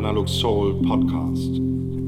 Analog Soul podcast.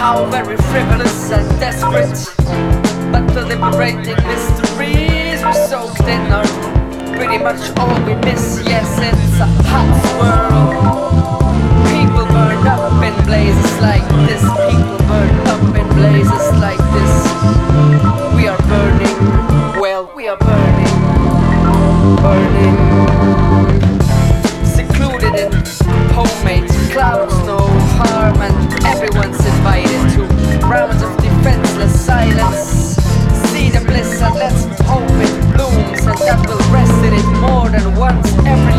How very frivolous and desperate. But the liberating mysteries we're soaked in are pretty much all we miss. Yes, it's a hot swirl. People burn up in blazes like this. People burn up in blazes like this. We are burning. Well, we are burning. Burning. See the bliss and let's hope it blooms, and that will rest in it more than once every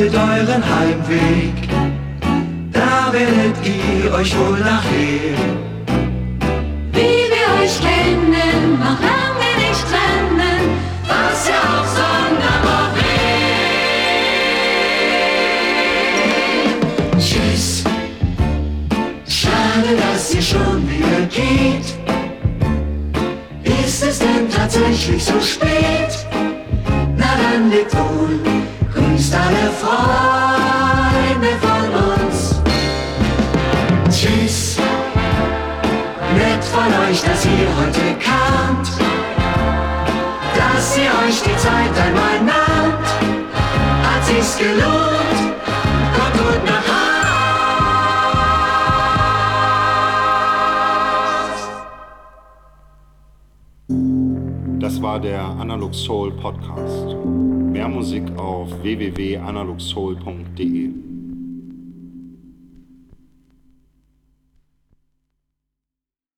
beschreitet euren Heimweg, da werdet ihr euch wohl nachher. Analog Soul Podcast. Mehr Musik auf www.analogsoul.de.